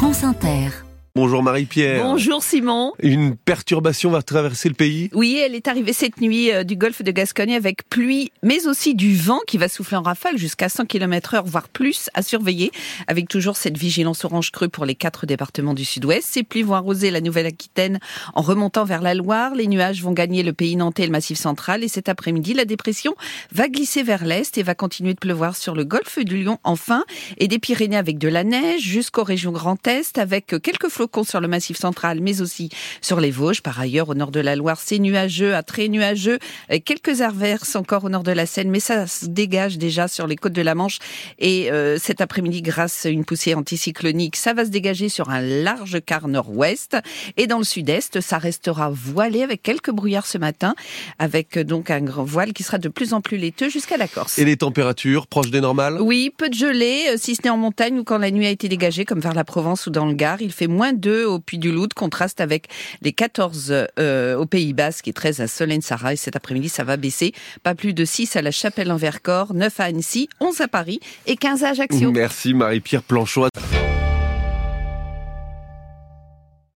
France Inter. Bonjour Marie-Pierre. Bonjour Simon. Une perturbation va traverser le pays? Oui, elle est arrivée cette nuit euh, du golfe de Gascogne avec pluie, mais aussi du vent qui va souffler en rafale jusqu'à 100 km heure, voire plus, à surveiller, avec toujours cette vigilance orange crue pour les quatre départements du sud-ouest. Ces pluies vont arroser la Nouvelle-Aquitaine en remontant vers la Loire. Les nuages vont gagner le pays nantais et le massif central. Et cet après-midi, la dépression va glisser vers l'est et va continuer de pleuvoir sur le golfe du Lion enfin, et des Pyrénées avec de la neige jusqu'aux régions Grand Est, avec quelques flocons sur le massif central, mais aussi sur les Vosges. Par ailleurs, au nord de la Loire, c'est nuageux, à très nuageux. Quelques averses encore au nord de la Seine, mais ça se dégage déjà sur les côtes de la Manche. Et euh, cet après-midi, grâce à une poussée anticyclonique, ça va se dégager sur un large quart nord-ouest. Et dans le sud-est, ça restera voilé avec quelques brouillards ce matin, avec euh, donc un grand voile qui sera de plus en plus laiteux jusqu'à la Corse. Et les températures proches des normales? Oui, peu de gelée, euh, si ce n'est en montagne ou quand la nuit a été dégagée, comme vers la Provence ou dans le Gard. Il fait moins 2 au Puy du Loup, contraste avec les 14 euh, au Pays Basque et 13 à Solène-Sara. Et cet après-midi, ça va baisser. Pas plus de 6 à la Chapelle en Vercors, 9 à Annecy, 11 à Paris et 15 à Ajaccio. Merci Marie-Pierre Planchot.